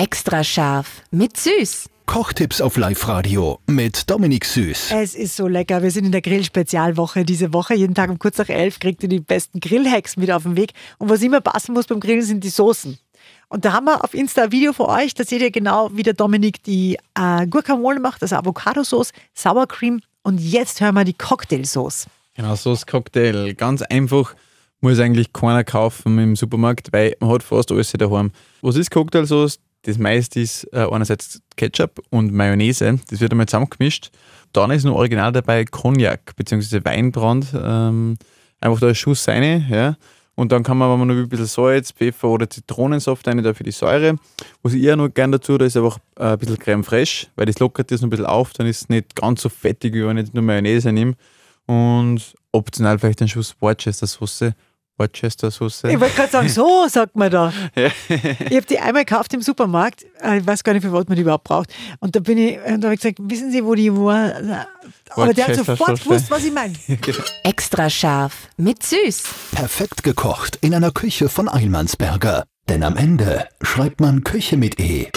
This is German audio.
Extra scharf mit Süß. Kochtipps auf Live-Radio mit Dominik Süß. Es ist so lecker. Wir sind in der Grill-Spezialwoche diese Woche. Jeden Tag um kurz nach elf kriegt ihr die besten Grillhacks mit auf den Weg. Und was immer passen muss beim Grillen sind die Soßen. Und da haben wir auf Insta ein Video für euch. Da seht ihr genau, wie der Dominik die äh, Guacamole macht, also Avocado-Sauce, Sour Cream. Und jetzt hören wir die Cocktailsauce. Genau, das Cocktail. Ganz einfach. Muss eigentlich keiner kaufen im Supermarkt, weil man hat fast alles daheim. Was ist Cocktailsauce? Das meiste ist äh, einerseits Ketchup und Mayonnaise. Das wird einmal zusammengemischt. Dann ist noch original dabei Cognac bzw. Weinbrand. Ähm, einfach da ein Schuss rein. Ja. Und dann kann man, wenn man noch ein bisschen Salz, Pfeffer oder Zitronensaft rein da für die Säure. Was ich eher noch gerne dazu, da ist einfach äh, ein bisschen Creme fraiche, weil das lockert das noch ein bisschen auf. Dann ist es nicht ganz so fettig, wie wenn ich nur Mayonnaise nehme. Und optional vielleicht ein Schuss Worcester Soße Worcester Soße. Ich wollte gerade sagen, so sagt man da. ich habe die einmal gekauft im Supermarkt. Äh, ich weiß gar nicht, für was man die überhaupt braucht. Und da bin ich, und da habe ich gesagt, wissen Sie, wo die war? Aber der hat sofort gewusst, was ich meine. Genau. Extra scharf mit Süß. Perfekt gekocht in einer Küche von Eilmannsberger. Denn am Ende schreibt man Küche mit E.